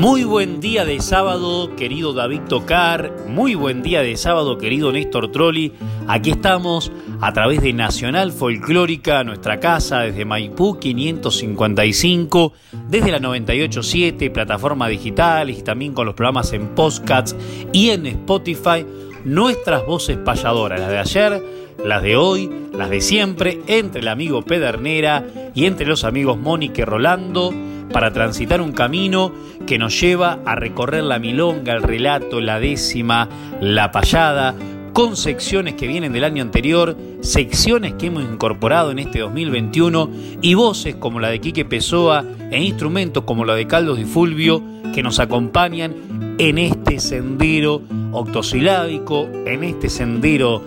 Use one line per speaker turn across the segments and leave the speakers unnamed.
Muy buen día de sábado, querido David Tocar. Muy buen día de sábado, querido Néstor Trolli. Aquí estamos a través de Nacional Folclórica, nuestra casa, desde Maipú 555, desde la 987, plataforma digitales y también con los programas en podcasts y en Spotify. Nuestras voces payadoras, las de ayer, las de hoy, las de siempre, entre el amigo Pedernera y entre los amigos Mónica y Rolando para transitar un camino que nos lleva a recorrer la milonga, el relato, la décima, la payada, con secciones que vienen del año anterior, secciones que hemos incorporado en este 2021 y voces como la de Quique Pessoa e instrumentos como la de Caldos y Fulvio que nos acompañan en este sendero octosilábico, en este sendero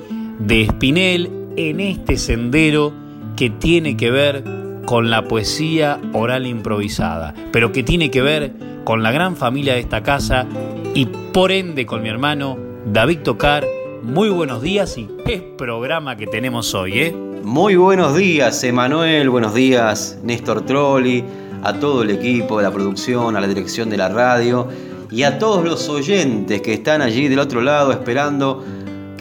de Espinel, en este sendero que tiene que ver con la poesía oral improvisada, pero que tiene que ver con la gran familia de esta casa y por ende con mi hermano David Tocar. Muy buenos días y qué programa que tenemos hoy, ¿eh?
Muy buenos días, Emanuel, buenos días, Néstor Trolli, a todo el equipo de la producción, a la dirección de la radio y a todos los oyentes que están allí del otro lado esperando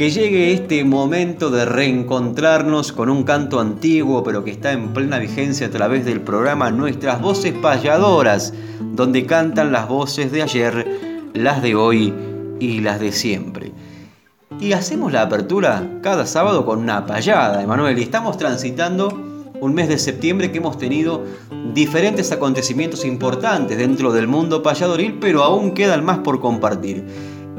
que llegue este momento de reencontrarnos con un canto antiguo pero que está en plena vigencia a través del programa Nuestras Voces Payadoras, donde cantan las voces de ayer, las de hoy y las de siempre. Y hacemos la apertura cada sábado con una payada, Emanuel, y estamos transitando un mes de septiembre que hemos tenido diferentes acontecimientos importantes dentro del mundo payadoril, pero aún quedan más por compartir.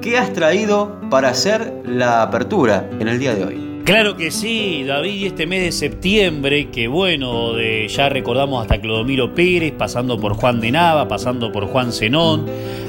¿Qué has traído para hacer la apertura en el día de hoy?
Claro que sí, David, este mes de septiembre, que bueno, ya recordamos hasta Clodomiro Pérez, pasando por Juan de Nava, pasando por Juan Zenón,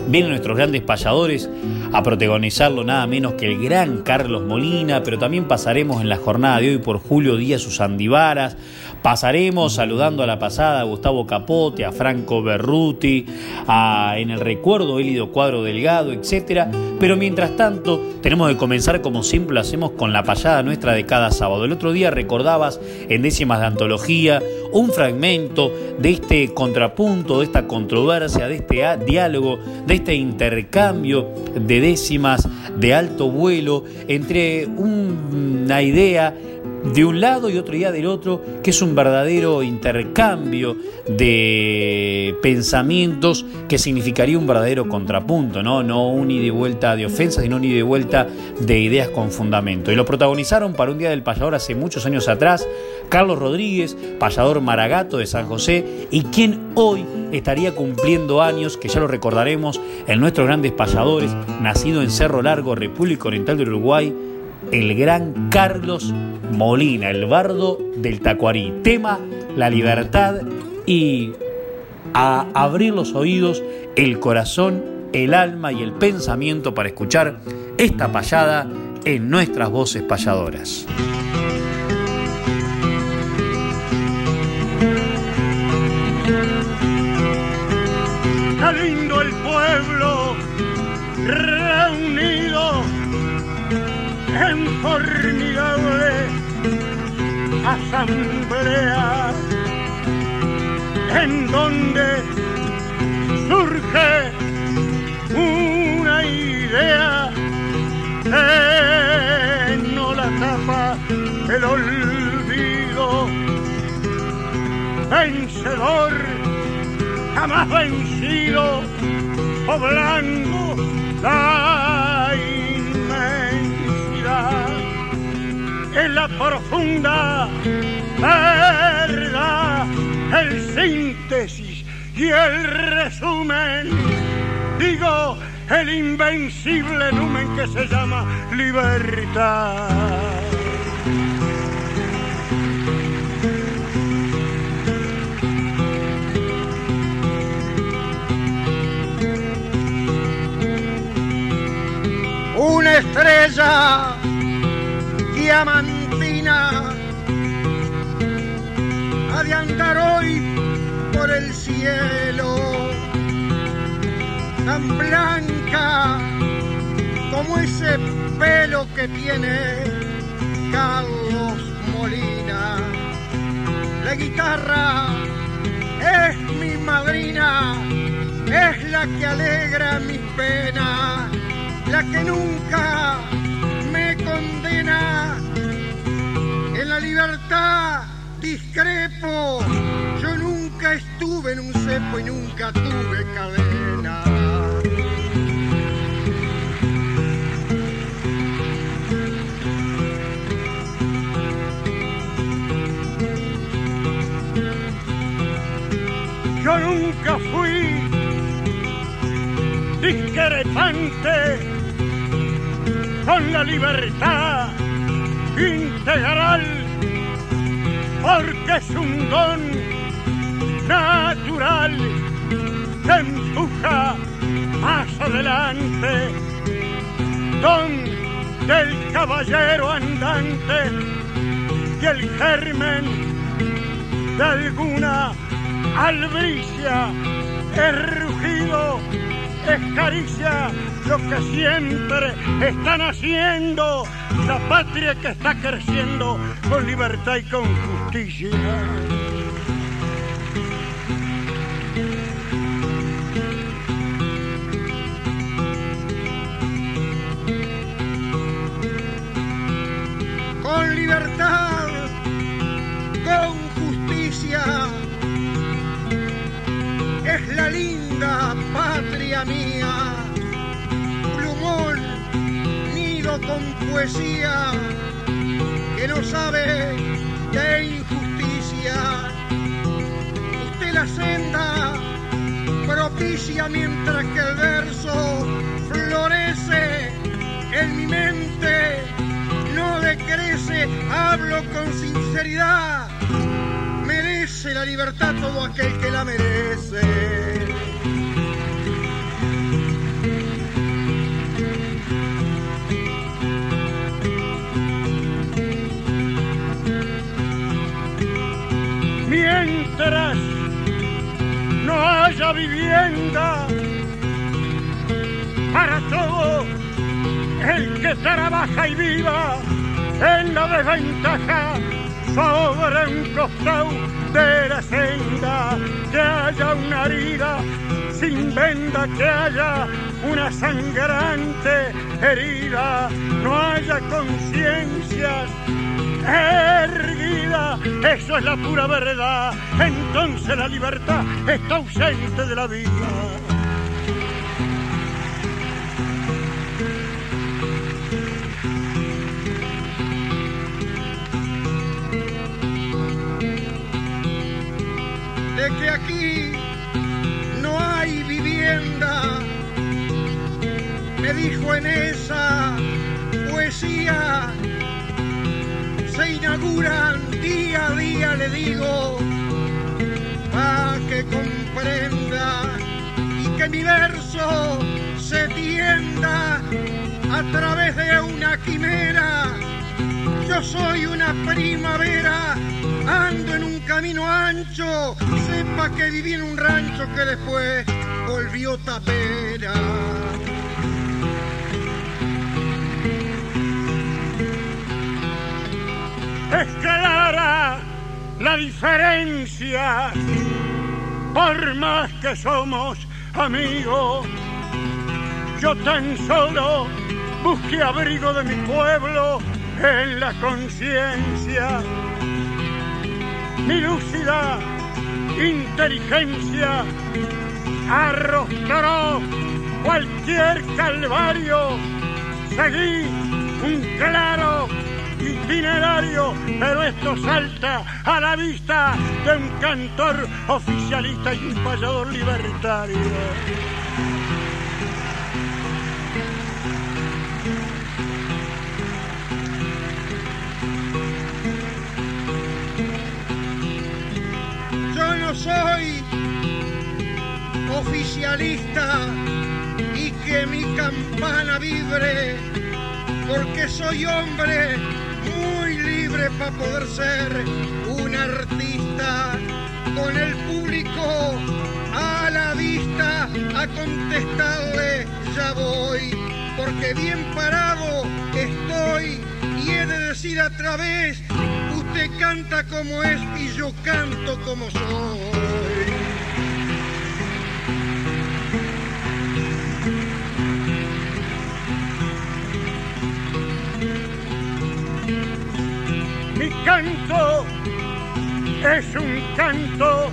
vienen nuestros grandes payadores a protagonizarlo nada menos que el gran Carlos Molina, pero también pasaremos en la jornada de hoy por Julio Díaz Usandivaras, Pasaremos saludando a la pasada a Gustavo Capote, a Franco Berruti, a en el recuerdo Elido Cuadro Delgado, etc. Pero mientras tanto, tenemos que comenzar como siempre lo hacemos con la payada nuestra de cada sábado. El otro día recordabas en décimas de antología un fragmento de este contrapunto, de esta controversia, de este diálogo, de este intercambio de décimas de alto vuelo entre una idea de un lado y otro día del otro, que es un verdadero intercambio de pensamientos que significaría un verdadero contrapunto, ¿no? No un ida y vuelta de ofensas, sino un ida y vuelta de ideas con fundamento. Y lo protagonizaron para un día del payador hace muchos años atrás, Carlos Rodríguez, payador maragato de San José, y quien hoy estaría cumpliendo años, que ya lo recordaremos, en nuestros grandes payadores, nacido en Cerro Largo, República Oriental del Uruguay, el gran Carlos Molina, el bardo del Tacuarí. Tema la libertad y a abrir los oídos, el corazón, el alma y el pensamiento para escuchar esta payada en nuestras voces payadoras.
lindo el pueblo reunido en formidable asamblea en donde surge una idea que no la tapa el olvido. Vencedor jamás vencido poblando La es la profunda verdad, el síntesis y el resumen. Digo, el invencible lumen que se llama libertad. Una estrella diamantina ha hoy por el cielo tan blanca como ese pelo que tiene Carlos Molina. La guitarra es mi madrina, es la que alegra mis penas, la que nunca condena. En la libertad discrepo, yo nunca estuve en un cepo y nunca tuve cadena. Yo nunca fui discrepante con la libertad integral, porque es un don natural que empuja más adelante, don del caballero andante y el germen de alguna albricia, es rugido, es caricia, lo que siempre están haciendo, la patria que está creciendo con libertad y con justicia. Mía. Plumón, nido con poesía, que no sabe de injusticia. Usted la senda propicia mientras que el verso florece en mi mente, no decrece, hablo con sinceridad merece la libertad todo aquel que la merece. No haya vivienda para todo el que trabaja y viva en la desventaja sobre un costado de la senda, que haya una herida sin venda, que haya una sangrante herida, no haya conciencias erguida, eso es la pura verdad, entonces la libertad está ausente de la vida. de que aquí no hay vivienda. Me dijo en esa poesía, se inauguran día a día, le digo, para que comprenda y que mi verso se tienda a través de una quimera. Yo soy una primavera, ando en un camino ancho, sepa que viví en un rancho que después volvió tapera. Es clara la diferencia, por más que somos amigos, yo tan solo busqué abrigo de mi pueblo en la conciencia. Mi lúcida inteligencia arrostró cualquier calvario, seguí un claro itinerario, pero esto salta a la vista de un cantor oficialista y un payador libertario.
Yo no soy oficialista y que mi campana vibre, porque soy hombre para poder ser un artista con el público a la vista a contestarle ya voy porque bien parado estoy y he de decir a través usted canta como es y yo canto como soy
canto es un canto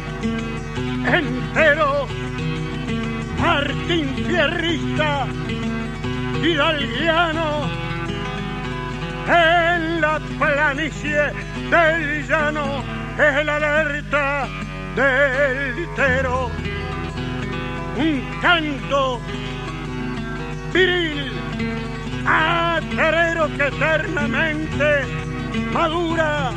entero, Martín Fierrista, hidalguiano, en la planicie del llano es la alerta del litero, un canto viril, aterero que eternamente madura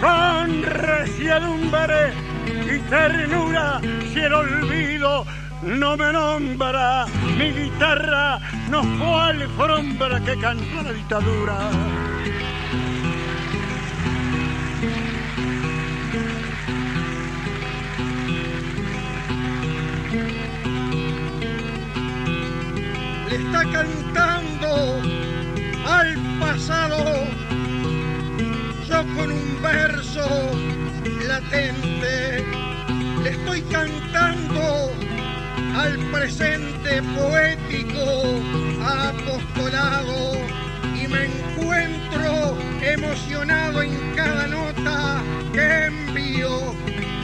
con resiedumbre y ternura si el olvido no me nombra. Mi guitarra no fue alfombra que cantó la dictadura.
Le está cantando al pasado con un verso latente le estoy cantando al presente poético apostolado y me encuentro emocionado en cada nota que envío.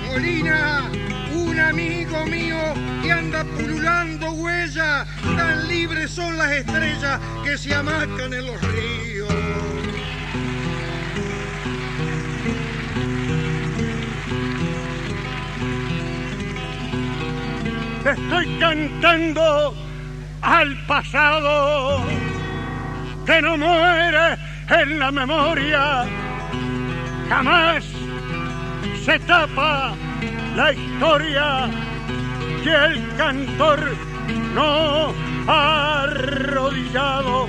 Molina, un amigo mío que anda pululando huella, tan libres son las estrellas que se amacan en los ríos.
Estoy cantando al pasado que no muere en la memoria. Jamás se tapa la historia que el cantor no ha arrodillado.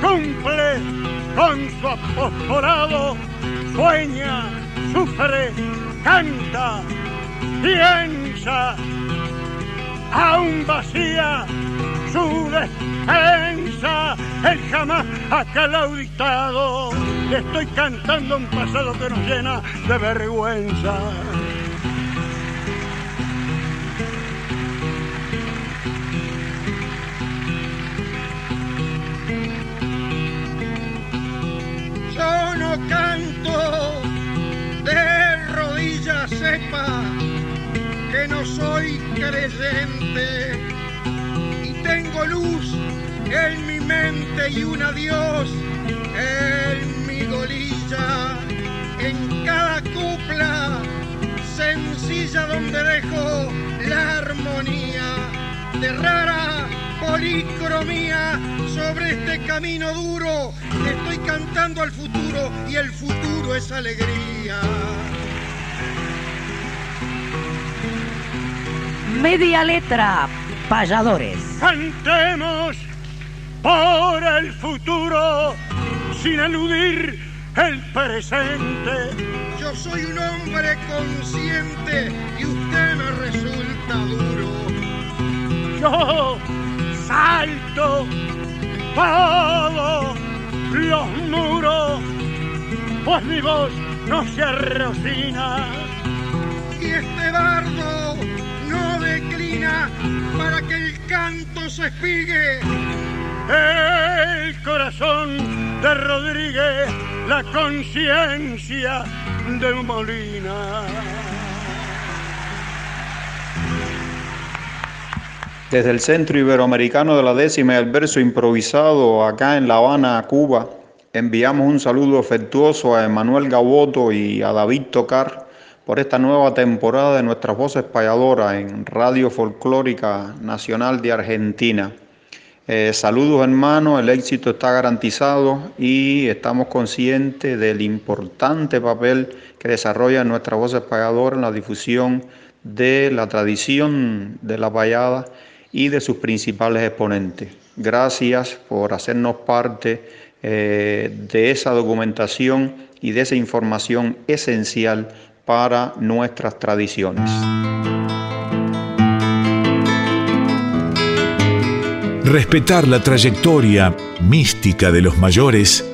Cumple con su apostolado, sueña, sufre, canta, piensa aún vacía su defensa, él jamás ha calauditado. Le estoy cantando un pasado que nos llena de vergüenza.
Yo no canto de rodillas, sepa no soy creyente y tengo luz en mi mente y un adiós en mi golilla, en cada copla sencilla donde dejo la armonía de rara policromía sobre este camino duro. Estoy cantando al futuro y el futuro es alegría.
Media letra, payadores.
Cantemos por el futuro sin eludir el presente.
Yo soy un hombre consciente y usted me resulta duro.
Yo salto todos los muros, pues mi voz no se arrocina.
Y este bardo declina para que el canto se espigue.
El corazón de Rodríguez, la conciencia de Molina.
Desde el Centro Iberoamericano de la Décima y el Verso Improvisado, acá en La Habana, Cuba, enviamos un saludo afectuoso a Emanuel Gaboto y a David Tocar por esta nueva temporada de nuestras voces payadoras en Radio Folclórica Nacional de Argentina. Eh, saludos hermanos, el éxito está garantizado y estamos conscientes del importante papel que desarrolla nuestra voz payadora en la difusión de la tradición de la payada y de sus principales exponentes. Gracias por hacernos parte eh, de esa documentación y de esa información esencial para nuestras tradiciones.
Respetar la trayectoria mística de los mayores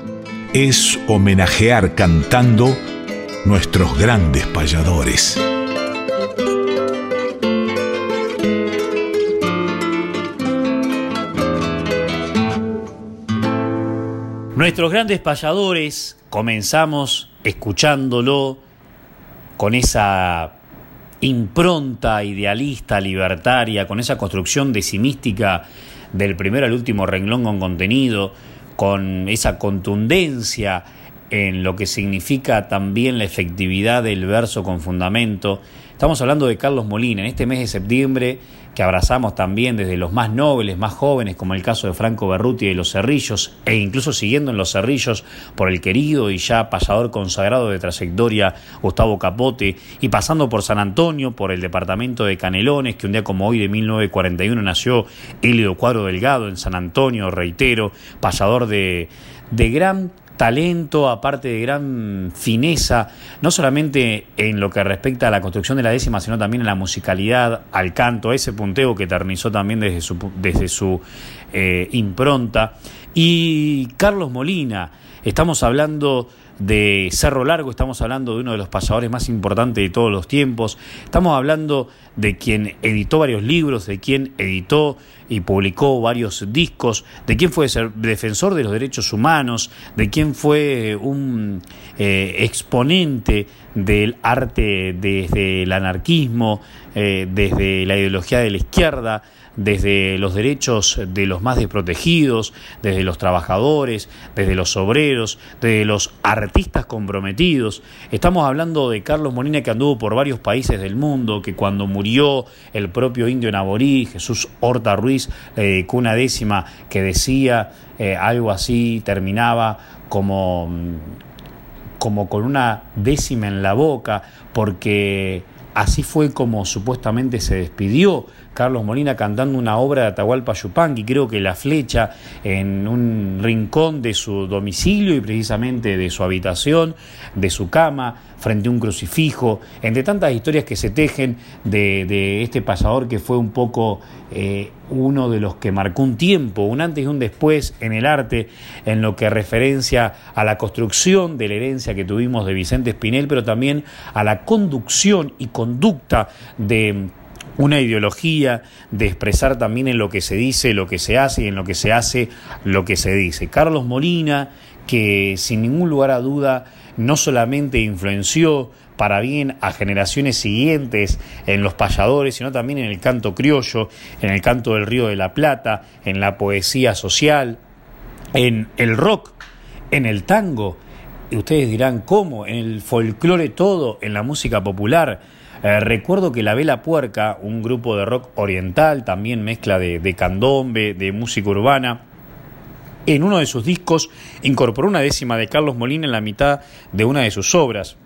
es homenajear cantando nuestros grandes payadores.
Nuestros grandes payadores comenzamos escuchándolo con esa impronta idealista, libertaria, con esa construcción decimística del primero al último renglón con contenido, con esa contundencia en lo que significa también la efectividad del verso con fundamento. Estamos hablando de Carlos Molina en este mes de septiembre que abrazamos también desde los más nobles, más jóvenes, como el caso de Franco Berruti de Los Cerrillos, e incluso siguiendo en Los Cerrillos por el querido y ya pasador consagrado de trayectoria Gustavo Capote, y pasando por San Antonio, por el departamento de Canelones, que un día como hoy de 1941 nació Elio Cuadro Delgado en San Antonio, reitero, pasador de, de gran talento, aparte de gran fineza, no solamente en lo que respecta a la construcción de la décima, sino también en la musicalidad, al canto, a ese punteo que eternizó también desde su, desde su eh, impronta. Y Carlos Molina, estamos hablando de Cerro Largo, estamos hablando de uno de los pasadores más importantes de todos los tiempos, estamos hablando de quien editó varios libros, de quien editó y publicó varios discos, de quien fue defensor de los derechos humanos, de quien fue un eh, exponente del arte desde el anarquismo, eh, desde la ideología de la izquierda, desde los derechos de los más desprotegidos, desde los trabajadores, desde los obreros, desde los artistas comprometidos. Estamos hablando de Carlos Molina que anduvo por varios países del mundo, que cuando murió el propio indio Naborí, Jesús Horta Ruiz, le dedicó una décima que decía eh, algo así, terminaba como, como con una décima en la boca, porque así fue como supuestamente se despidió Carlos Molina cantando una obra de Atahualpa Yupanqui, creo que La Flecha, en un rincón de su domicilio y precisamente de su habitación, de su cama, frente a un crucifijo, entre tantas historias que se tejen de, este pasador que fue un poco eh, uno de los que marcó un tiempo, un antes y un después en el arte, en lo que referencia a la construcción de la herencia que tuvimos de Vicente Espinel, pero también a la conducción y conducta de una ideología de expresar también en lo que se dice, lo que se hace y en lo que se hace, lo que se dice. Carlos Molina, que sin ningún lugar a duda no solamente influenció para bien a generaciones siguientes en los payadores, sino también en el canto criollo, en el canto del Río de la Plata, en la poesía social, en el rock, en el tango. Y ustedes dirán, ¿cómo? En el folclore todo, en la música popular eh, recuerdo que La Vela Puerca, un grupo de rock oriental, también mezcla de, de candombe, de música urbana, en uno de sus discos incorporó una décima de Carlos Molina en la mitad de una de sus obras.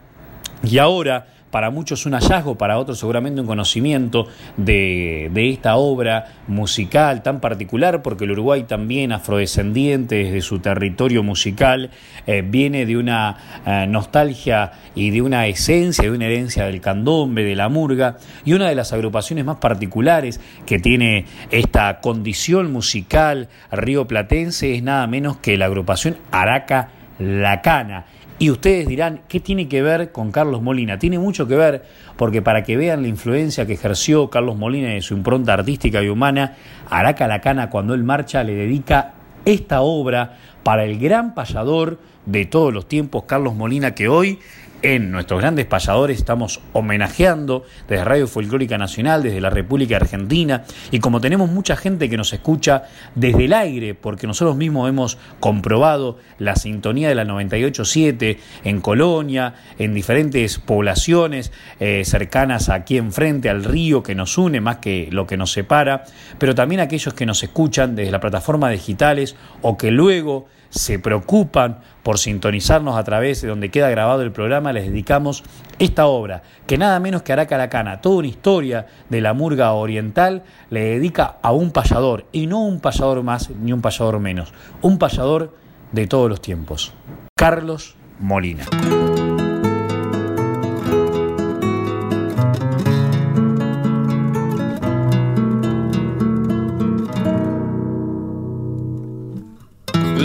Y ahora para muchos un hallazgo, para otros seguramente un conocimiento de, esta obra musical tan particular, porque el Uruguay también afrodescendiente desde su territorio musical eh, viene de una eh, nostalgia y de una esencia, de una herencia del candombe, de la murga, y una de las agrupaciones más particulares que tiene esta condición musical río platense es nada menos que la agrupación Araca Lacana y ustedes dirán, ¿qué tiene que ver con Carlos Molina? Tiene mucho que ver porque para que vean la influencia que ejerció Carlos Molina en su impronta artística y humana, Araca Lacana cuando él marcha le dedica esta obra para el gran payador de todos los tiempos, Carlos Molina, que hoy en nuestros grandes payadores estamos homenajeando desde Radio Folclórica Nacional, desde la República Argentina, y como tenemos mucha gente que nos escucha desde el aire, porque nosotros mismos hemos comprobado la sintonía de la 98.7 en Colonia, en diferentes poblaciones eh, cercanas aquí enfrente al río que nos une más que lo que nos separa, pero también aquellos que nos escuchan desde las plataformas digitales o que luego se preocupan por sintonizarnos a través de donde queda grabado el programa, les dedicamos esta obra, que nada menos que Aracaracana, toda una historia de la murga oriental, le dedica a un payador, y no un payador más ni un payador menos, un payador de todos los tiempos, Carlos Molina.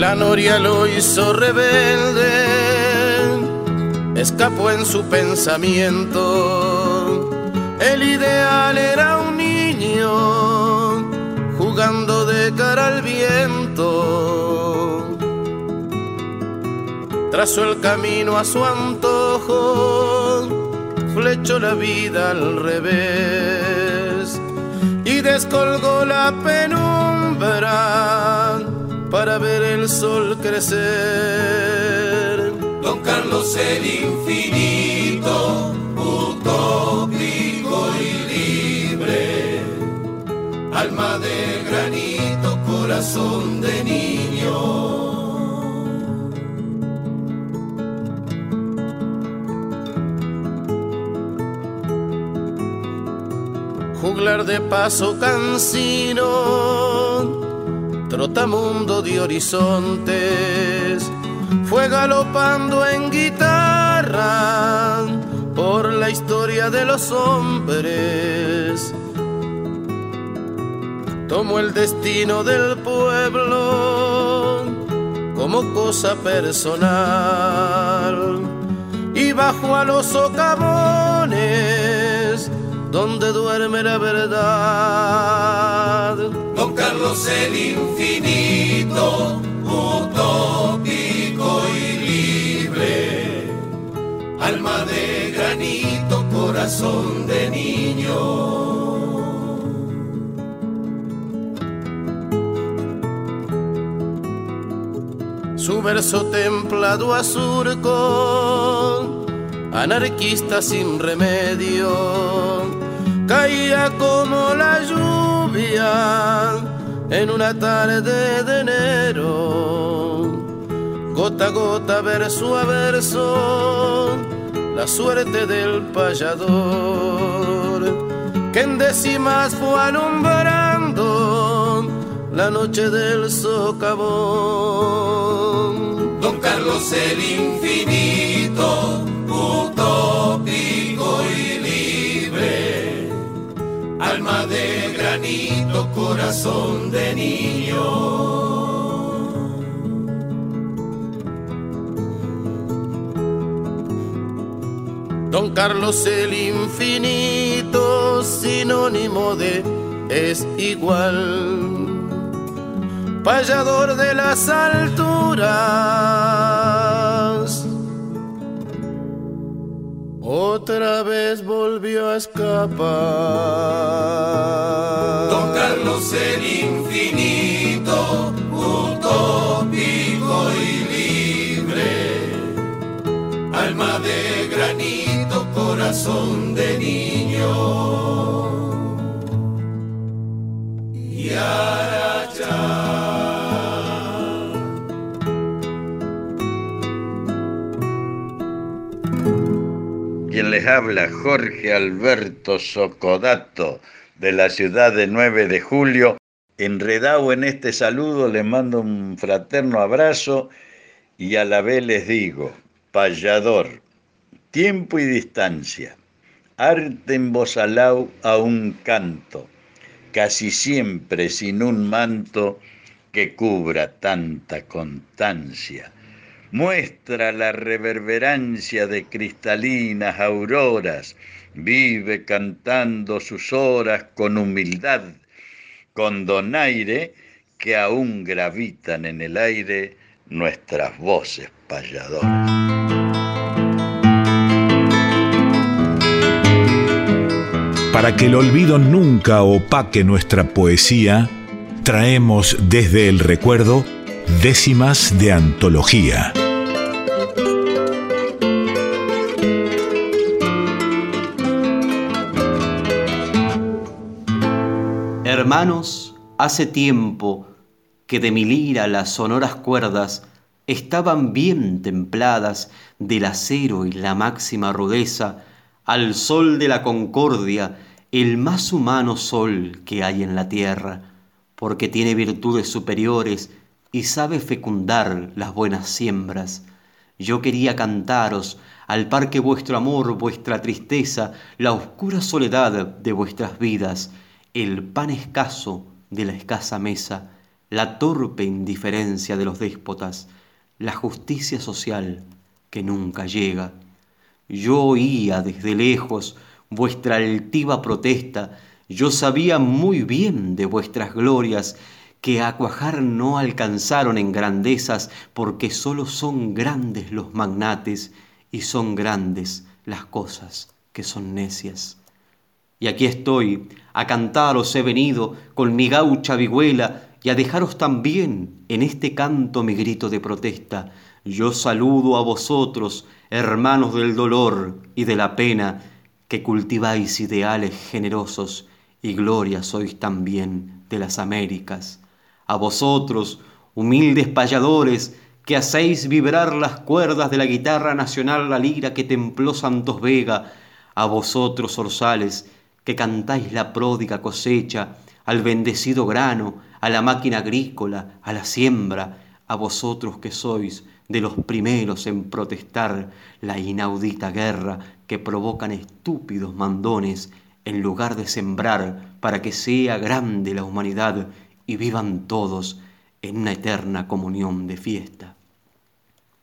La noria lo hizo rebelde, escapó en su pensamiento. El ideal era un niño jugando de cara al viento. Trazó el camino a su antojo, flechó la vida al revés y descolgó la penumbra para ver el sol crecer.
Don Carlos el infinito, utópico y libre, alma de granito, corazón de niño.
Juglar de paso cansino trotamundo de horizontes, fue galopando en guitarra por la historia de los hombres. Tomó el destino del pueblo como cosa personal y bajó a los socavones donde duerme la verdad.
Carlos el infinito, utópico y libre, alma de granito, corazón de niño.
Su verso templado a surco, anarquista sin remedio, caía como la lluvia en una tarde de enero. Gota a gota, verso a verso, la suerte del payador, que en décimas fue alumbrando la noche del socavón.
Don Carlos el infinito, utópico y libre, alma de granito, corazón de niño.
Don Carlos el infinito, sinónimo de es igual. Payador de las alturas. Otra vez volvió a escapar.
Don Carlos el infinito, utópico y libre, alma de granito, corazón de niño. Y
Quien les habla, Jorge Alberto Socodato, de la ciudad de 9 de julio. Enredado en este saludo, les mando un fraterno abrazo y a la vez les digo, payador, tiempo y distancia, arte en voz alau a un canto, casi siempre sin un manto que cubra tanta constancia muestra la reverberancia de cristalinas auroras, vive cantando sus horas con humildad, con donaire que aún gravitan en el aire nuestras voces payadoras.
Para que el olvido nunca opaque nuestra poesía, traemos desde el recuerdo décimas de antología.
Hermanos, hace tiempo que de mi lira las sonoras cuerdas estaban bien templadas del acero y la máxima rudeza, al sol de la concordia, el más humano sol que hay en la tierra, porque tiene virtudes superiores y sabe fecundar las buenas siembras. Yo quería cantaros al par que vuestro amor, vuestra tristeza, la oscura soledad de vuestras vidas, el pan escaso de la escasa mesa, la torpe indiferencia de los déspotas, la justicia social que nunca llega. Yo oía desde lejos vuestra altiva protesta, yo sabía muy bien de vuestras glorias que a cuajar no alcanzaron en grandezas porque sólo son grandes los magnates y son grandes las cosas que son necias. Y aquí estoy, a cantaros he venido con mi gaucha vihuela y a dejaros también en este canto mi grito de protesta. Yo saludo a vosotros, hermanos del dolor y de la pena, que cultiváis ideales generosos y gloria sois también de las Américas. A vosotros, humildes payadores, que hacéis vibrar las cuerdas de la guitarra nacional la lira que templó Santos Vega, a vosotros, orzales, que cantáis la pródiga cosecha, al bendecido grano, a la máquina agrícola, a la siembra, a vosotros que sois de los primeros en protestar la inaudita guerra que provocan estúpidos mandones en lugar de sembrar para que sea grande la humanidad y vivan todos en una eterna comunión de fiesta.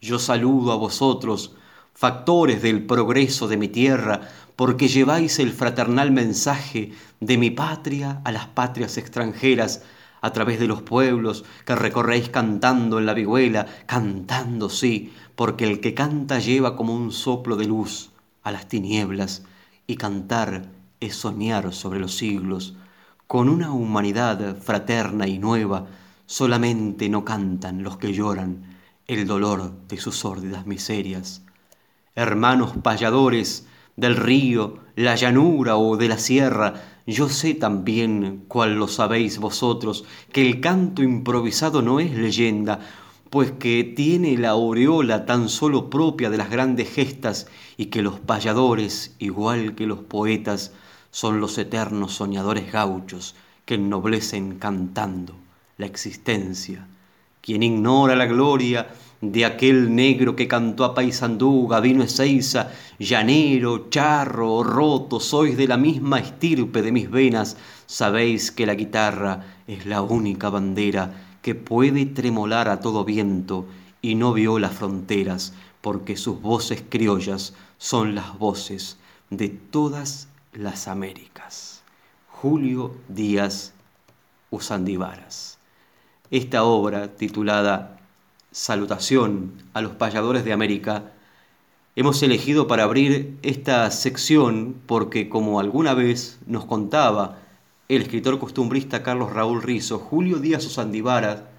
Yo saludo a vosotros, factores del progreso de mi tierra, porque lleváis el fraternal mensaje de mi patria a las patrias extranjeras, a través de los pueblos que recorréis cantando en la vihuela, cantando sí, porque el que canta lleva como un soplo de luz a las tinieblas, y cantar es soñar sobre los siglos, con una humanidad fraterna y nueva, solamente no cantan los que lloran el dolor de sus sórdidas miserias. Hermanos payadores, del río, la llanura o de la sierra, yo sé también, cual lo sabéis vosotros, que el canto improvisado no es leyenda, pues que tiene la aureola tan solo propia de las grandes gestas y que los payadores, igual que los poetas, son los eternos soñadores gauchos que ennoblecen cantando la existencia. Quien ignora la gloria de aquel negro que cantó a Paisandú, Gavino Ezeiza, llanero, charro o roto, sois de la misma estirpe de mis venas, sabéis que la guitarra es la única bandera que puede tremolar a todo viento y no viola fronteras, porque sus voces criollas son las voces de todas las Américas. Julio Díaz Usandivaras. Esta obra, titulada salutación a los payadores de América, hemos elegido para abrir esta sección porque, como alguna vez nos contaba el escritor costumbrista Carlos Raúl Rizo, Julio Díaz Osandivara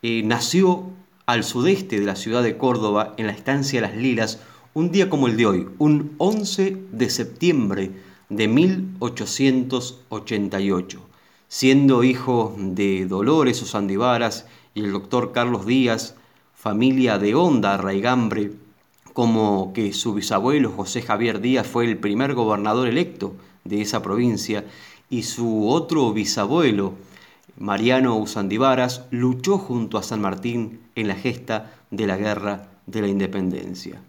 eh, nació al sudeste de la ciudad de Córdoba, en la estancia Las Lilas, un día como el de hoy, un 11 de septiembre de 1888. Siendo hijo de Dolores Osandivaras y el doctor Carlos Díaz, familia de honda arraigambre, como que su bisabuelo José Javier Díaz fue el primer gobernador electo de esa provincia y su otro bisabuelo, Mariano Usandivaras, luchó junto a San Martín en la gesta de la Guerra de la Independencia.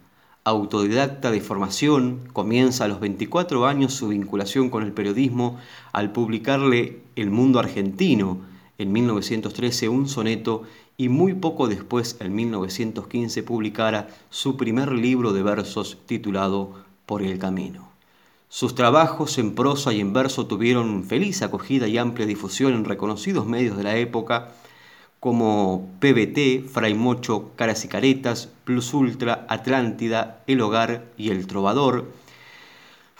Autodidacta de formación, comienza a los 24 años su vinculación con el periodismo al publicarle El Mundo Argentino, en 1913 un soneto y muy poco después, en 1915, publicara su primer libro de versos titulado Por el Camino. Sus trabajos en prosa y en verso tuvieron feliz acogida y amplia difusión en reconocidos medios de la época como PBT, Fray Mocho, Caras y Caretas, Plus Ultra, Atlántida, El Hogar y El Trovador.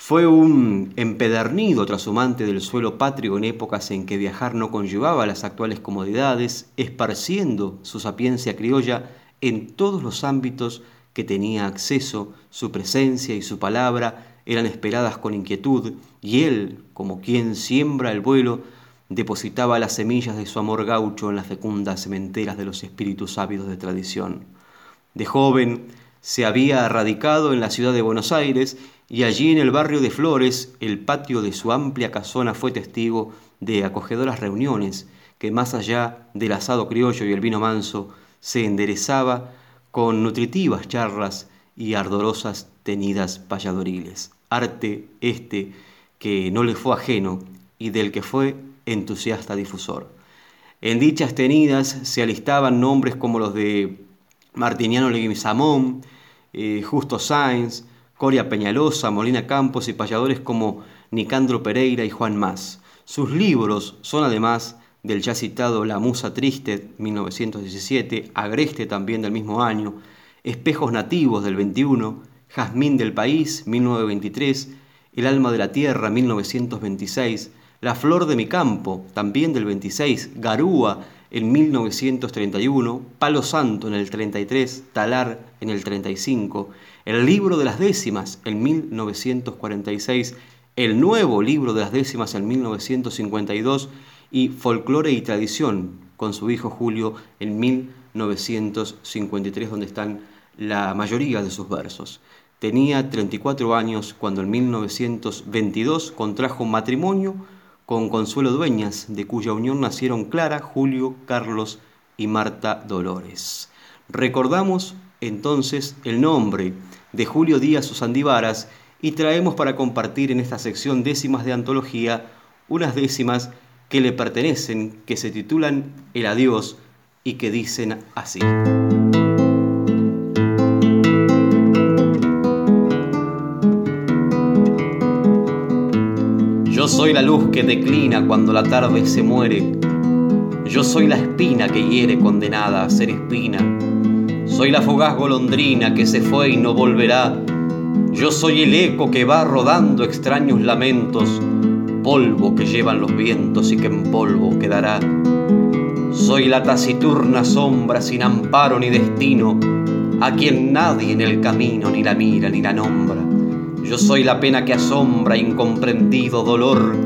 Fue un empedernido trashumante del suelo patrio en épocas en que viajar no conllevaba las actuales comodidades, esparciendo su sapiencia criolla en todos los ámbitos que tenía acceso, su presencia y su palabra eran esperadas con inquietud, y él, como quien siembra el vuelo, depositaba las semillas de su amor gaucho en las fecundas sementeras de los espíritus ávidos de tradición. De joven se había radicado en la ciudad de Buenos Aires y allí en el barrio de Flores el patio de su amplia casona fue testigo de acogedoras reuniones que más allá del asado criollo y el vino manso se enderezaba con nutritivas charlas y ardorosas tenidas payadoriles. Arte este que no le fue ajeno y del que fue entusiasta difusor. En dichas tenidas se alistaban nombres como los de Martiniano Leguizamón, eh, Justo Sáenz, Coria Peñalosa, Molina Campos y payadores como Nicandro Pereira y Juan Más. Sus libros son además del ya citado La Musa Triste, 1917, Agreste también del mismo año, Espejos Nativos del 21, Jazmín del País, 1923, El Alma de la Tierra, 1926, La Flor de mi Campo, también del 26, Garúa, en 1931, Palo Santo en el 33, Talar en el 35, el libro de las décimas en 1946, el nuevo libro de las décimas en 1952 y Folclore y Tradición con su hijo Julio en 1953, donde están la mayoría de sus versos. Tenía 34 años cuando en 1922 contrajo matrimonio con Consuelo Dueñas, de cuya unión nacieron Clara, Julio, Carlos y Marta Dolores. Recordamos entonces el nombre de Julio Díaz Usandívaras y traemos para compartir en esta sección décimas de antología unas décimas que le pertenecen, que se titulan El Adiós y que dicen así. Soy la luz que declina cuando la tarde se muere. Yo soy la espina que hiere condenada a ser espina. Soy la fugaz golondrina que se fue y no volverá. Yo soy el eco que va rodando extraños lamentos, polvo que llevan los vientos y que en polvo quedará. Soy la taciturna sombra sin amparo ni destino, a quien nadie en el camino ni la mira ni la nombra. Yo soy la pena que asombra, incomprendido dolor,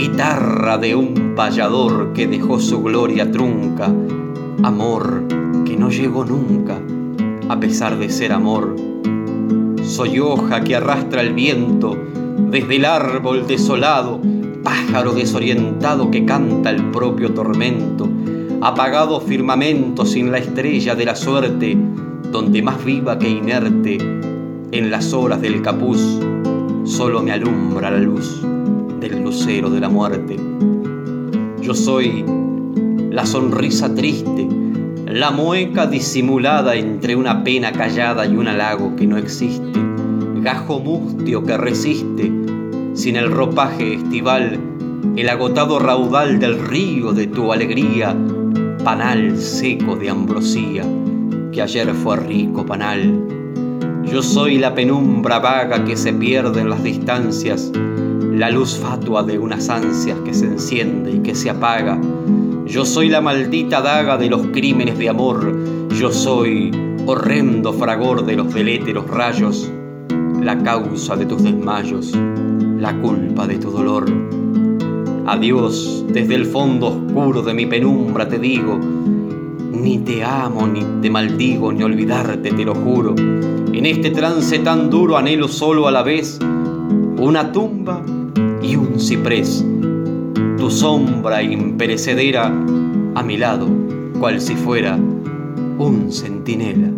guitarra de un payador que dejó su gloria trunca, amor que no llegó nunca, a pesar de ser amor. Soy hoja que arrastra el viento desde el árbol desolado, pájaro desorientado que canta el propio tormento, apagado firmamento sin la estrella de la suerte, donde más viva que inerte en las horas del capuz solo me alumbra la luz de la muerte. Yo soy la sonrisa triste, la mueca disimulada entre una pena callada y un halago que no existe, gajo mustio que resiste sin el ropaje estival, el agotado raudal del río de tu alegría, panal seco de ambrosía, que ayer fue rico panal yo soy la penumbra vaga que se pierde en las distancias, la luz fatua de unas ansias que se enciende y que se apaga. Yo soy la maldita daga de los crímenes de amor, yo soy horrendo fragor de los deléteros rayos, la causa de tus desmayos, la culpa de tu dolor. Adiós, desde el fondo oscuro de mi penumbra te digo, ni te amo, ni te maldigo, ni olvidarte, te lo juro. En este trance tan duro anhelo solo a la vez una tumba y un ciprés. Tu sombra imperecedera a mi lado, cual si fuera un centinela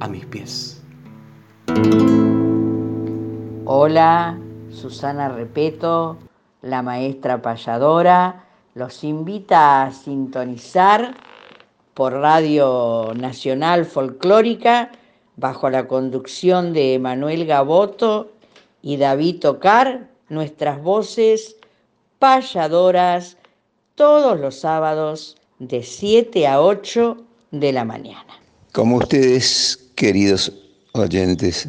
a mis pies.
Hola, Susana Repeto, la maestra payadora, los invita a sintonizar por Radio Nacional Folclórica bajo la conducción de Manuel Gaboto y David Tocar, nuestras voces payadoras todos los sábados de 7 a 8 de la mañana.
Como ustedes, queridos oyentes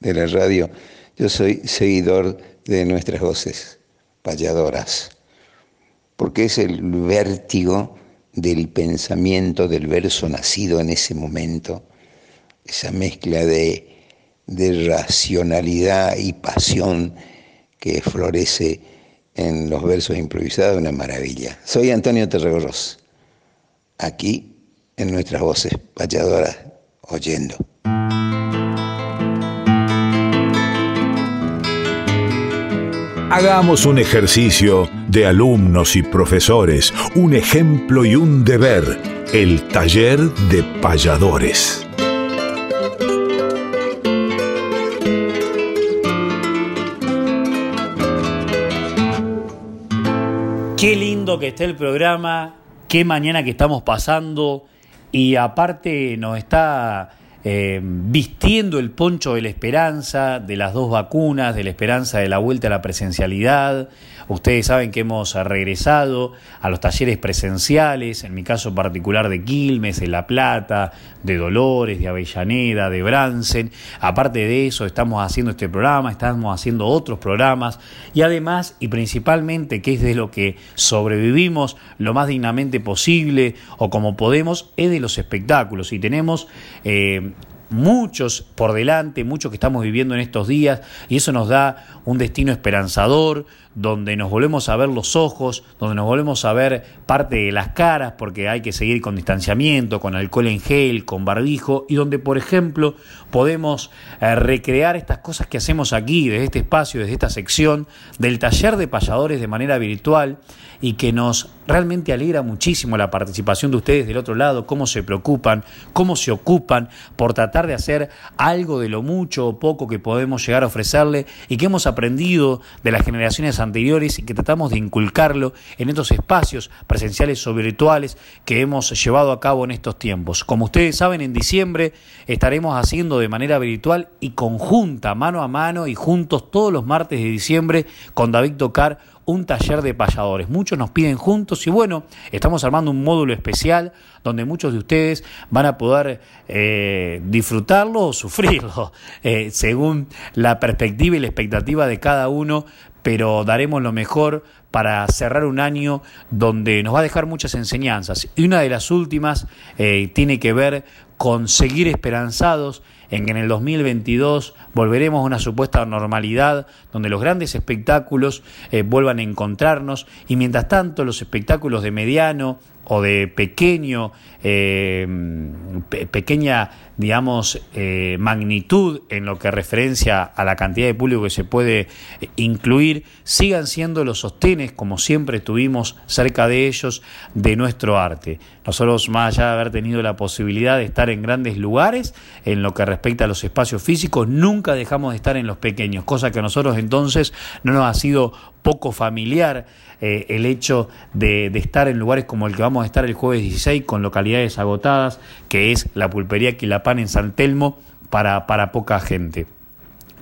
de la radio, Yo soy seguidor de nuestras voces payadoras, porque es el vértigo del pensamiento del verso nacido en ese momento, esa mezcla de, de racionalidad y pasión que florece en los versos improvisados, una maravilla. Soy Antonio Terregorros, aquí en nuestras voces payadoras, oyendo.
Hagamos un ejercicio de alumnos y profesores, un ejemplo y un deber, el taller de payadores.
Qué lindo que esté el programa, qué mañana que estamos pasando y aparte nos está eh, vistiendo el poncho de la esperanza, de las dos vacunas, de la esperanza de la vuelta a la presencialidad. Ustedes saben que hemos regresado a los talleres presenciales, en mi caso particular de Quilmes, de La Plata, de Dolores, de Avellaneda, de Bransen. Aparte de eso, estamos haciendo este programa, estamos haciendo otros programas y además y principalmente, que es de lo que sobrevivimos lo más dignamente posible o como podemos, es de los espectáculos. Y tenemos eh, muchos por delante, muchos que estamos viviendo en estos días, y eso nos da un destino esperanzador, donde nos volvemos a ver los ojos, donde nos volvemos a ver parte de las caras, porque hay que seguir con distanciamiento, con alcohol en gel, con barbijo, y donde, por ejemplo, podemos eh, recrear estas cosas que hacemos aquí, desde este espacio, desde esta sección, del taller de payadores de manera virtual, y que nos realmente alegra muchísimo la participación de ustedes del otro lado, cómo se preocupan, cómo se ocupan por tratar de hacer algo de lo mucho o poco que podemos llegar a ofrecerle y que hemos aprendido de las generaciones y que tratamos de inculcarlo en estos espacios presenciales o virtuales que hemos llevado a cabo en estos tiempos. Como ustedes saben, en diciembre estaremos haciendo de manera virtual y conjunta, mano a mano y juntos todos los martes de diciembre con David Tocar un taller de payadores. Muchos nos piden juntos y bueno, estamos armando un módulo especial donde muchos de ustedes van a poder eh, disfrutarlo o sufrirlo, eh, según la perspectiva y la expectativa de cada uno, pero daremos lo mejor para cerrar un año donde nos va a dejar muchas enseñanzas. Y una de las últimas eh, tiene que ver con seguir esperanzados en que en el 2022 volveremos a una supuesta normalidad donde los grandes espectáculos eh, vuelvan a encontrarnos y mientras tanto los espectáculos de mediano o de pequeño, eh, pequeña, digamos, eh, magnitud en lo que referencia a la cantidad de público que se puede incluir, sigan siendo los sostenes, como siempre estuvimos cerca de ellos, de nuestro arte. Nosotros, más allá de haber tenido la posibilidad de estar en grandes lugares, en lo que respecta a los espacios físicos, nunca dejamos de estar en los pequeños, cosa que a nosotros entonces no nos ha sido poco familiar eh, el hecho de, estar en lugares como el que vamos a estar el jueves 16 con localidades agotadas, que es la pulpería Quilapán en San Telmo, para, para poca gente.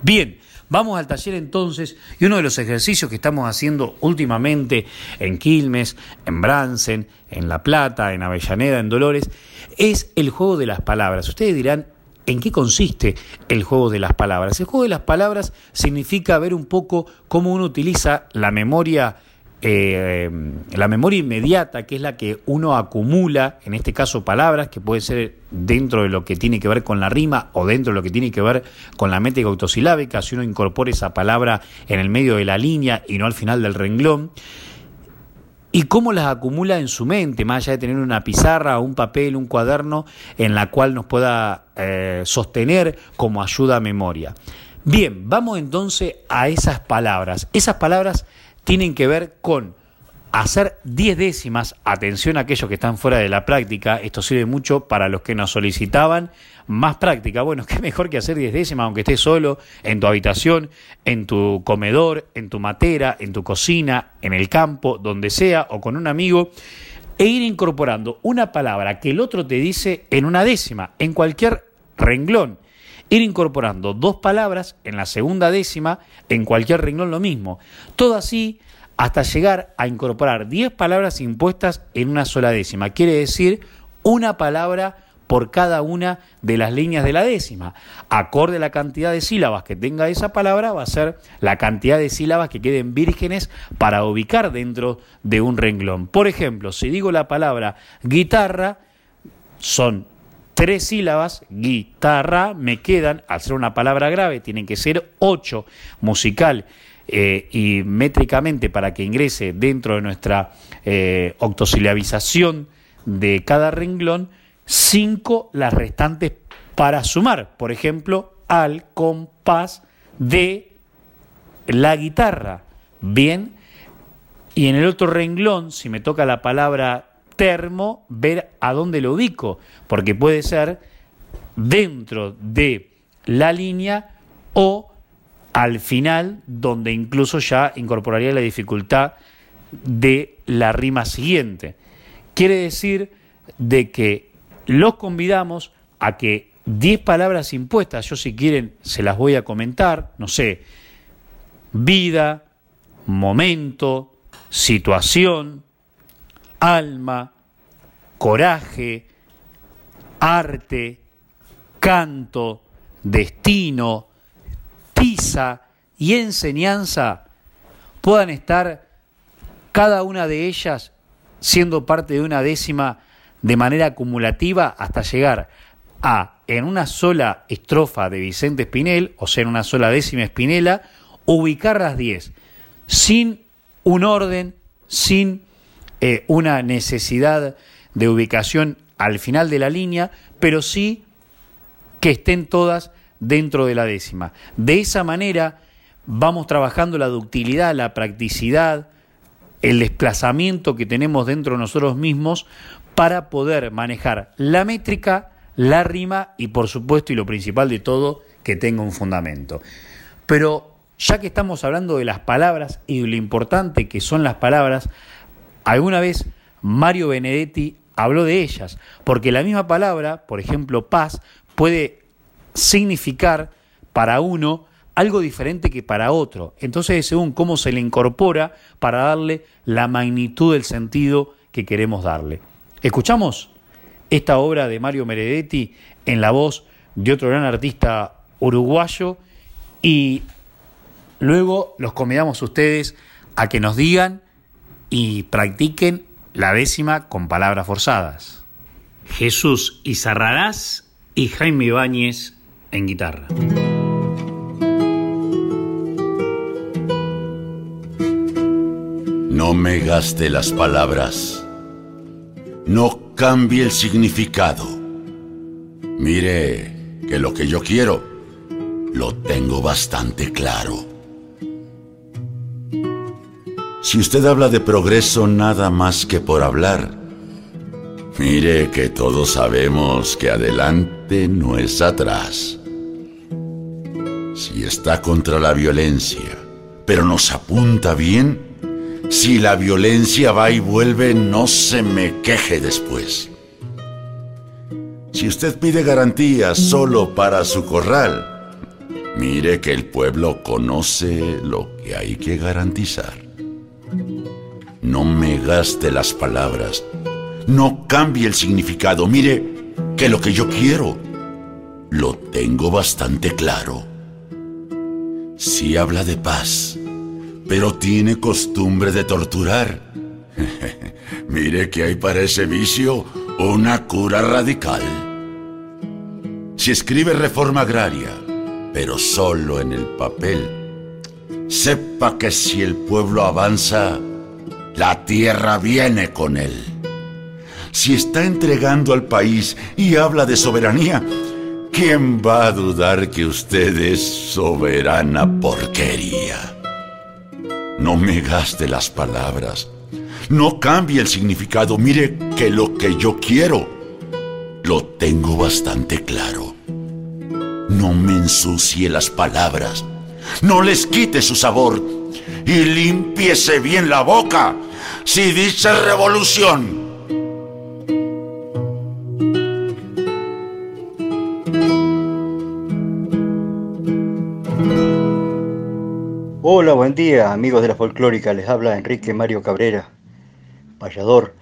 Bien, Vamos al taller entonces y uno de los ejercicios que estamos haciendo últimamente en Quilmes, en Bransen, en La Plata, en Avellaneda, en Dolores, es el juego de las palabras. Ustedes dirán, ¿En qué consiste el juego de las palabras? El juego de las palabras significa ver un poco cómo uno utiliza la memoria eh, la memoria inmediata, que es la que uno acumula, en este caso palabras, que puede ser dentro de lo que tiene que ver con la rima o dentro de lo que tiene que ver con la métrica autosilábica, si uno incorpora esa palabra en el medio de la línea y no al final del renglón, y cómo las acumula en su mente, más allá de tener una pizarra, un papel, un cuaderno en la cual nos pueda eh, sostener como ayuda a memoria. Bien, vamos entonces a esas palabras. Esas palabras tienen que ver con hacer 10 décimas, atención a aquellos que están fuera de la práctica, esto sirve mucho para los que nos solicitaban más práctica. Bueno, qué mejor que hacer 10 décimas aunque estés solo, en tu habitación, en tu comedor, en tu matera, en tu cocina, en el campo, donde sea, o con un amigo, e ir incorporando una palabra que el otro te dice en una décima, en cualquier renglón ir incorporando dos palabras en la segunda décima, en cualquier renglón lo mismo. Todo así hasta llegar a incorporar 10 palabras impuestas en una sola décima. Quiere decir una palabra por cada una de las líneas de la décima. Acorde a la cantidad de sílabas que tenga esa palabra, va a ser la cantidad de sílabas que queden vírgenes para ubicar dentro de un renglón. Por ejemplo, si digo la palabra guitarra, son tres sílabas, guitarra, me quedan, al ser una palabra grave, tienen que ser ocho musical eh, y métricamente para que ingrese dentro de nuestra eh, octosilabización de cada renglón, cinco las restantes para sumar, por ejemplo, al compás de la guitarra. Bien, y en el otro renglón, si me toca la palabra termo, ver a dónde lo ubico, porque puede ser dentro de la línea o al final, donde incluso ya incorporaría la dificultad de la rima siguiente. Quiere decir de que los convidamos a que 10 palabras impuestas, yo si quieren se las voy a comentar, no sé, vida, momento, situación, alma, coraje, arte, canto, destino, y enseñanza puedan estar cada una de ellas siendo parte de una décima de manera acumulativa hasta llegar a, en una sola estrofa de Vicente Espinel, o sea, en una sola décima espinela, ubicar las diez, sin un orden, sin eh, una necesidad de ubicación al final de la línea, pero sí que estén todas dentro de la décima. De esa manera vamos trabajando la ductilidad, la practicidad, el desplazamiento que tenemos dentro de nosotros mismos para poder manejar la métrica, la rima y por supuesto y lo principal de todo, que tenga un fundamento. Pero ya que estamos hablando de las palabras y de lo importante que son las palabras, alguna vez Mario Benedetti habló de ellas, porque la misma palabra, por ejemplo, paz, puede significar para uno algo diferente que para otro. Entonces, según cómo se le incorpora para darle la magnitud del sentido que queremos darle. ¿Escuchamos esta obra de Mario Meredetti en la voz de otro gran artista uruguayo? Y luego los convidamos a ustedes a que nos digan y practiquen la décima con palabras forzadas. Jesús Izarrarás y Jaime Ibáñez en guitarra.
No me gaste las palabras. No cambie el significado. Mire que lo que yo quiero lo tengo bastante claro. Si usted habla de progreso nada más que por hablar, mire que todos sabemos que adelante no es atrás. Si está contra la violencia, pero nos apunta bien, si la violencia va y vuelve, no se me queje después. Si usted pide garantías solo para su corral, mire que el pueblo conoce lo que hay que garantizar. No me gaste las palabras. No cambie el significado. Mire que lo que yo quiero lo tengo bastante claro. Si habla de paz, pero tiene costumbre de torturar. Mire que hay para ese vicio una cura radical. Si escribe reforma agraria, pero solo en el papel, sepa que si el pueblo avanza, la tierra viene con él. Si está entregando al país y habla de soberanía, ¿quién va a dudar que usted es soberana porquería? No me gaste las palabras. No cambie el significado. Mire que lo que yo quiero lo tengo bastante claro. No me ensucie las palabras. No les quite su sabor y limpiese bien la boca si dice revolución.
Hola, buen día, amigos de la folclórica. Les habla Enrique Mario Cabrera, payador.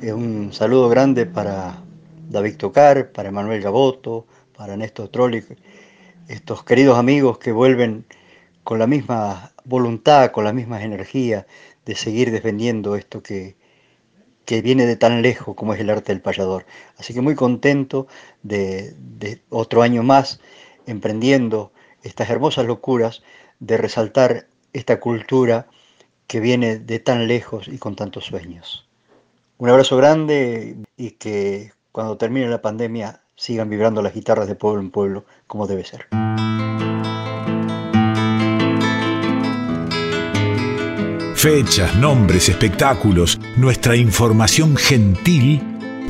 un saludo grande para David Tocar, para Manuel Gaboto, para Néstor Trolli, estos queridos amigos que vuelven con la misma voluntad, con las mismas energías de seguir defendiendo esto que, que viene de tan lejos como es el arte del payador. Así que muy contento de, de otro año más emprendiendo estas hermosas locuras de resaltar esta cultura que viene de tan lejos y con tantos sueños. Un abrazo grande y que cuando termine la pandemia sigan vibrando las guitarras de pueblo en pueblo como debe ser.
Fechas, nombres, espectáculos, nuestra información gentil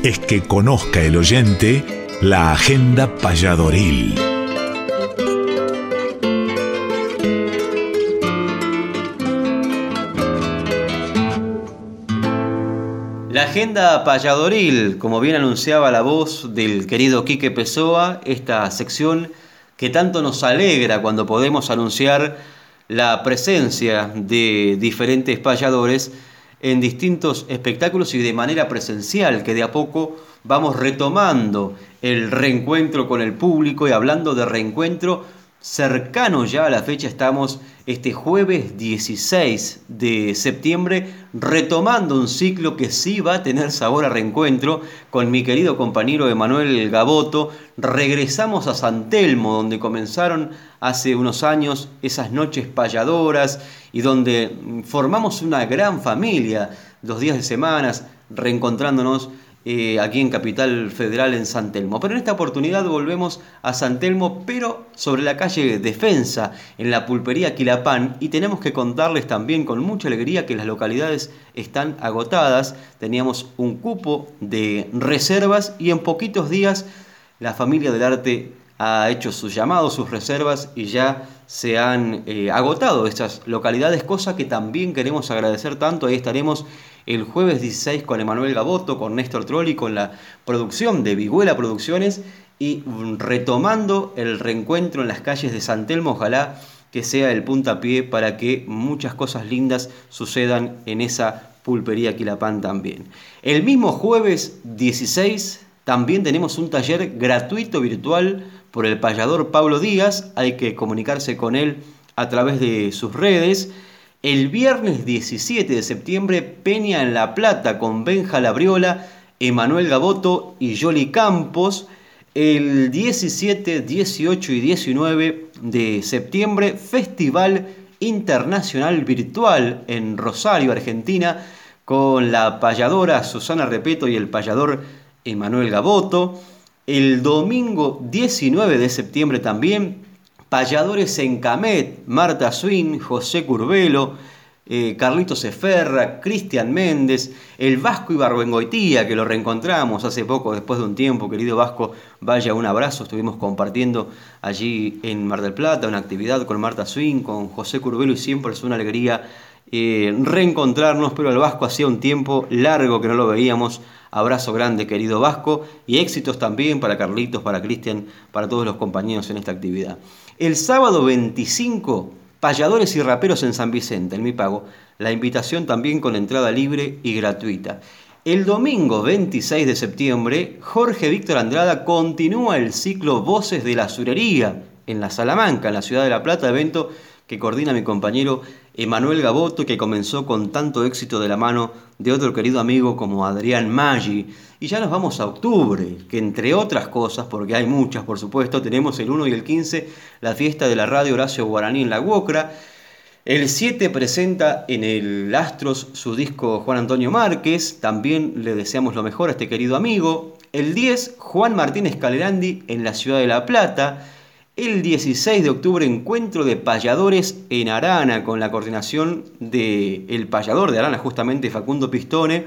es que conozca el oyente la agenda payadoril.
Agenda payadoril, como bien anunciaba la voz del querido Quique Pessoa, esta sección que tanto nos alegra cuando podemos anunciar la presencia de diferentes payadores en distintos espectáculos y de manera presencial, que de a poco vamos retomando el reencuentro con el público y hablando de reencuentro, cercano ya a la fecha estamos este jueves 16 de septiembre retomando un ciclo que sí va a tener sabor a reencuentro con mi querido compañero Emanuel Gaboto. Regresamos a San Telmo donde comenzaron hace unos años esas noches payadoras y donde formamos una gran familia los días de semanas reencontrándonos eh, aquí en Capital Federal en San Telmo. Pero en esta oportunidad volvemos a San Telmo, pero sobre la calle Defensa, en la pulpería Quilapán, y tenemos que contarles también con mucha alegría que las localidades están agotadas. Teníamos un cupo de reservas y en poquitos días la familia del arte ha hecho sus llamados, sus reservas y ya se han eh, agotado estas localidades, cosa que también queremos agradecer tanto. Ahí estaremos el jueves 16 con Emanuel Gaboto, con Néstor Trolli, con la producción de Viguela Producciones y retomando el reencuentro en las calles de San Telmo, ojalá que sea el puntapié para que muchas cosas lindas sucedan en esa pulpería Quilapán también. El mismo jueves 16 también tenemos un taller gratuito virtual por el payador Pablo Díaz, hay que comunicarse con él a través de sus redes. El viernes 17 de septiembre, Peña en La Plata con Benja Labriola, Emanuel Gaboto y Yoli Campos. El 17, 18 y 19 de septiembre, Festival Internacional Virtual en Rosario, Argentina, con la payadora Susana Repeto y el payador Emanuel Gaboto. El domingo 19 de septiembre también, Payadores en Camet, Marta Swin, José Curbelo, eh, Carlitos Eferra, Cristian Méndez, el Vasco Ibarbengoitía, que lo reencontramos hace poco, después de un tiempo, querido Vasco, vaya un abrazo, estuvimos compartiendo allí en Mar del Plata una actividad con Marta Swin, con José Curbelo y siempre es una alegría eh, reencontrarnos, pero el Vasco hacía un tiempo largo que no lo veíamos. Abrazo grande, querido Vasco, y éxitos también para Carlitos, para Cristian, para todos los compañeros en esta actividad. El sábado 25, payadores y raperos en San Vicente, en mi pago. La invitación también con entrada libre y gratuita. El domingo 26 de septiembre, Jorge Víctor Andrada continúa el ciclo Voces de la Surería en la Salamanca, en la ciudad de La Plata, evento que coordina mi compañero Emanuel Gaboto, que comenzó con tanto éxito de la mano de otro querido amigo como Adrián Maggi. Y ya nos vamos a octubre, que entre otras cosas, porque hay muchas por supuesto, tenemos el 1 y el 15 la fiesta de la radio Horacio Guaraní en la Guocra. El 7 presenta en el Astros su disco Juan Antonio Márquez, también le deseamos lo mejor a este querido amigo. El 10, Juan Martínez Calerandi en la ciudad de La Plata. El 16 de octubre, encuentro de payadores en Arana, con la coordinación del el payador de Arana, justamente Facundo Pistone,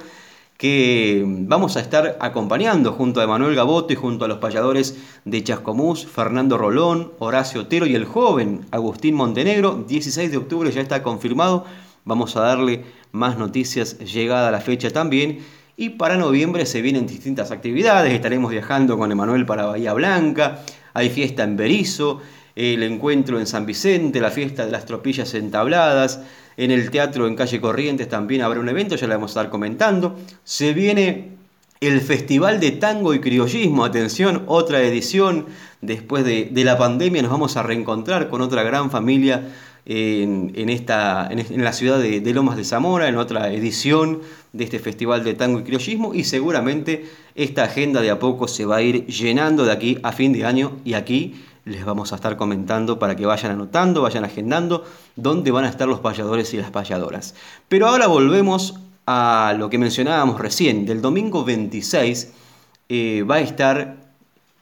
que vamos a estar acompañando junto a Emanuel Gaboto y junto a los payadores de Chascomús, Fernando Rolón, Horacio Otero y el joven Agustín Montenegro. 16 de octubre ya está confirmado. Vamos a darle más noticias llegada la fecha también. Y para noviembre se vienen distintas actividades. Estaremos viajando con Emanuel para Bahía Blanca hay fiesta en Berizo, el encuentro en San Vicente, la fiesta de las tropillas entabladas, en el teatro en calle Corrientes también habrá un evento, ya le vamos a estar comentando. Se viene el Festival de Tango y Criollismo. Atención, otra edición. Después de, la pandemia nos vamos a reencontrar con otra gran familia en, esta, en, la ciudad de, Lomas de Zamora, en otra edición de este Festival de Tango y Criollismo. Y seguramente esta agenda de a poco se va a ir llenando de aquí a fin de año y aquí les vamos a estar comentando para que vayan anotando, vayan agendando dónde van a estar los payadores y las payadoras. Pero ahora volvemos a lo que mencionábamos recién. Del domingo 26 eh, va a estar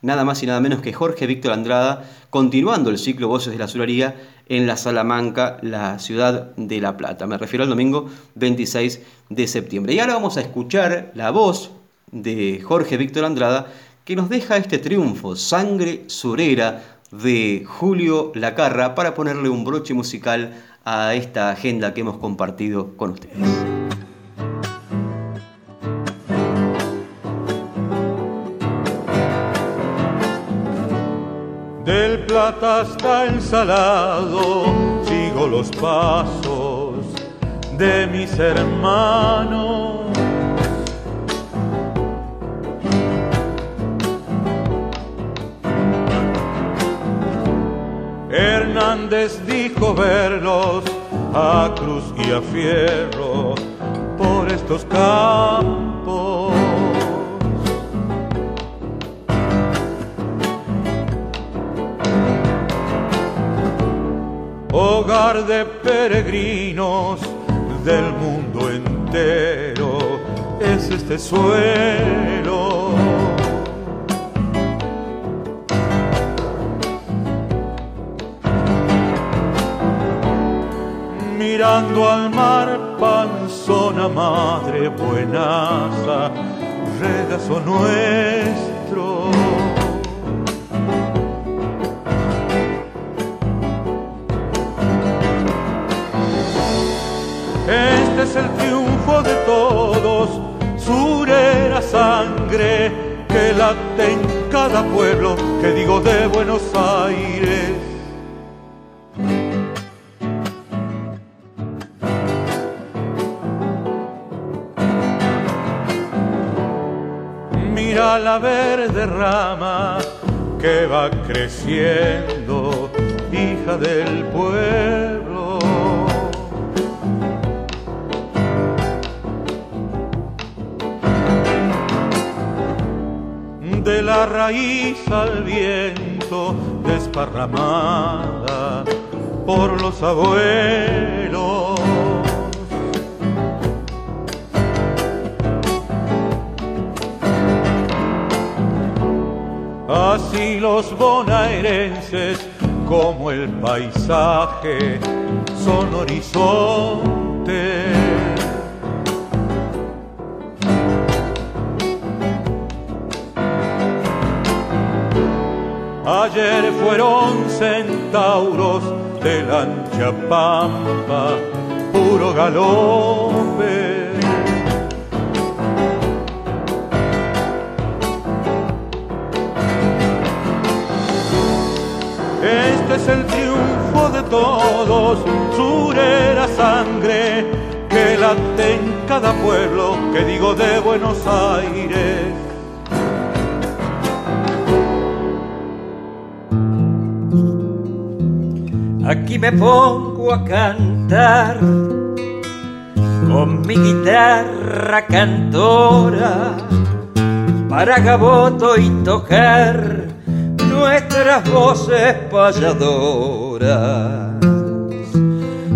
nada más y nada menos que Jorge Víctor Andrada continuando el ciclo Voces de la Sularía en la Salamanca, la ciudad de La Plata. Me refiero al domingo 26 de septiembre. Y ahora vamos a escuchar la voz de Jorge Víctor Andrada que nos deja este triunfo, Sangre Surera, de Julio Lacarra, para ponerle un broche musical a esta agenda que hemos compartido con ustedes.
Hasta el salado, sigo los pasos de mis hermanos Hernández dijo verlos a cruz y a fierro por estos campos. Hogar de peregrinos del mundo entero es este suelo mirando al mar, panzona madre buenaza, regazo nuestro. Que late en cada pueblo, que digo de Buenos Aires la verde rama que va creciendo, hija del pueblo. De la raíz al viento desparramada por los abuelos Así los bonaerenses, como el paisaje, son horizonte. Fueron centauros de la ancha pampa, puro galope es el triunfo de todos, surera sangre que late en cada pueblo, que digo de Buenos Aires.
Aquí me pongo a cantar con mi guitarra cantora para Gaboto y tocar nuestras voces payadoras.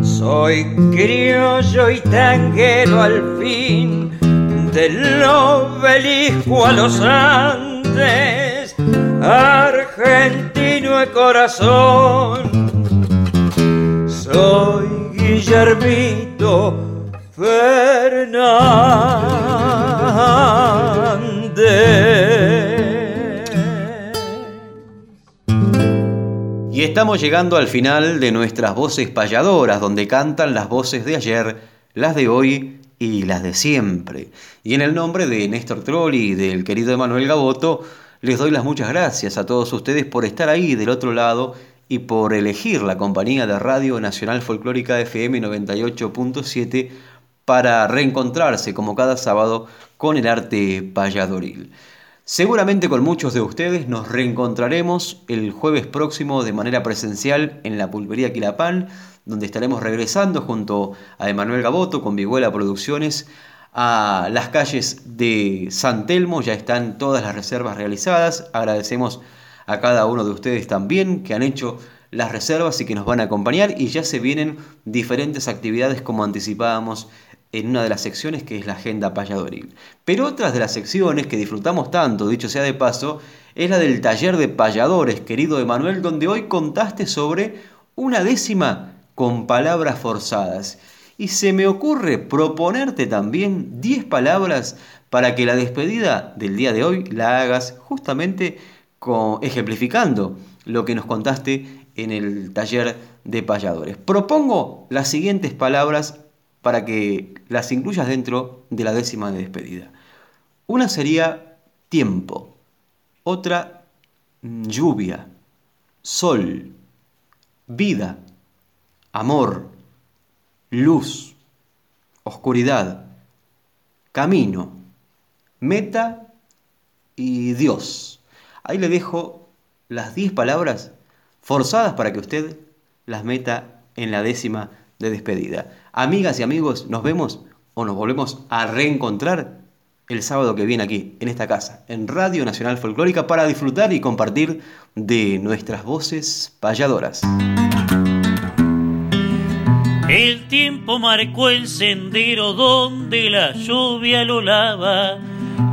Soy criollo y tanguero al fin, del obelisco a los Andes, argentino de corazón. Soy Guillermito Fernández.
Y estamos llegando al final de nuestras voces payadoras, donde cantan las voces de ayer, las de hoy y las de siempre. Y en el nombre de Néstor Trolli y del querido Emanuel Gaboto, les doy las muchas gracias a todos ustedes por estar ahí del otro lado y por elegir la compañía de Radio Nacional Folclórica FM 98.7 para reencontrarse como cada sábado con el arte payadoril. Seguramente con muchos de ustedes nos reencontraremos el jueves próximo de manera presencial en la pulpería Quilapán, donde estaremos regresando junto a Emanuel Gaboto con Viguela Producciones a las calles de San Telmo. Ya están todas las reservas realizadas. Agradecemos a cada uno de ustedes también que han hecho las reservas y que nos van a acompañar y ya se vienen diferentes actividades como anticipábamos en una de las secciones que es la agenda payadoril. Pero otras de las secciones que disfrutamos tanto, dicho sea de paso, es la del taller de payadores, querido Emanuel, donde hoy contaste sobre una décima con palabras forzadas. Y se me ocurre proponerte también 10 palabras para que la despedida del día de hoy la hagas justamente ejemplificando lo que nos contaste en el taller de payadores. Propongo las siguientes palabras para que las incluyas dentro de la décima de despedida. Una sería tiempo, otra lluvia, sol, vida, amor, luz, oscuridad, camino, meta y Dios. Ahí le dejo las 10 palabras forzadas para que usted las meta en la décima de despedida. Amigas y amigos, nos vemos o nos volvemos a reencontrar el sábado que viene aquí, en esta casa, en Radio Nacional Folclórica, para disfrutar y compartir de nuestras voces payadoras.
El tiempo marcó el sendero donde la lluvia lo lava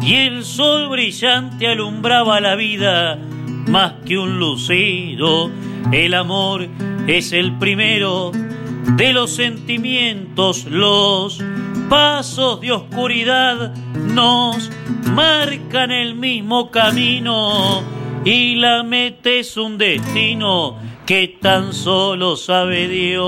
y el sol brillante alumbraba la vida más que un lucero. El amor es el primero de los sentimientos, los pasos de oscuridad nos marcan el mismo camino y la meta es un destino que tan solo sabe Dios.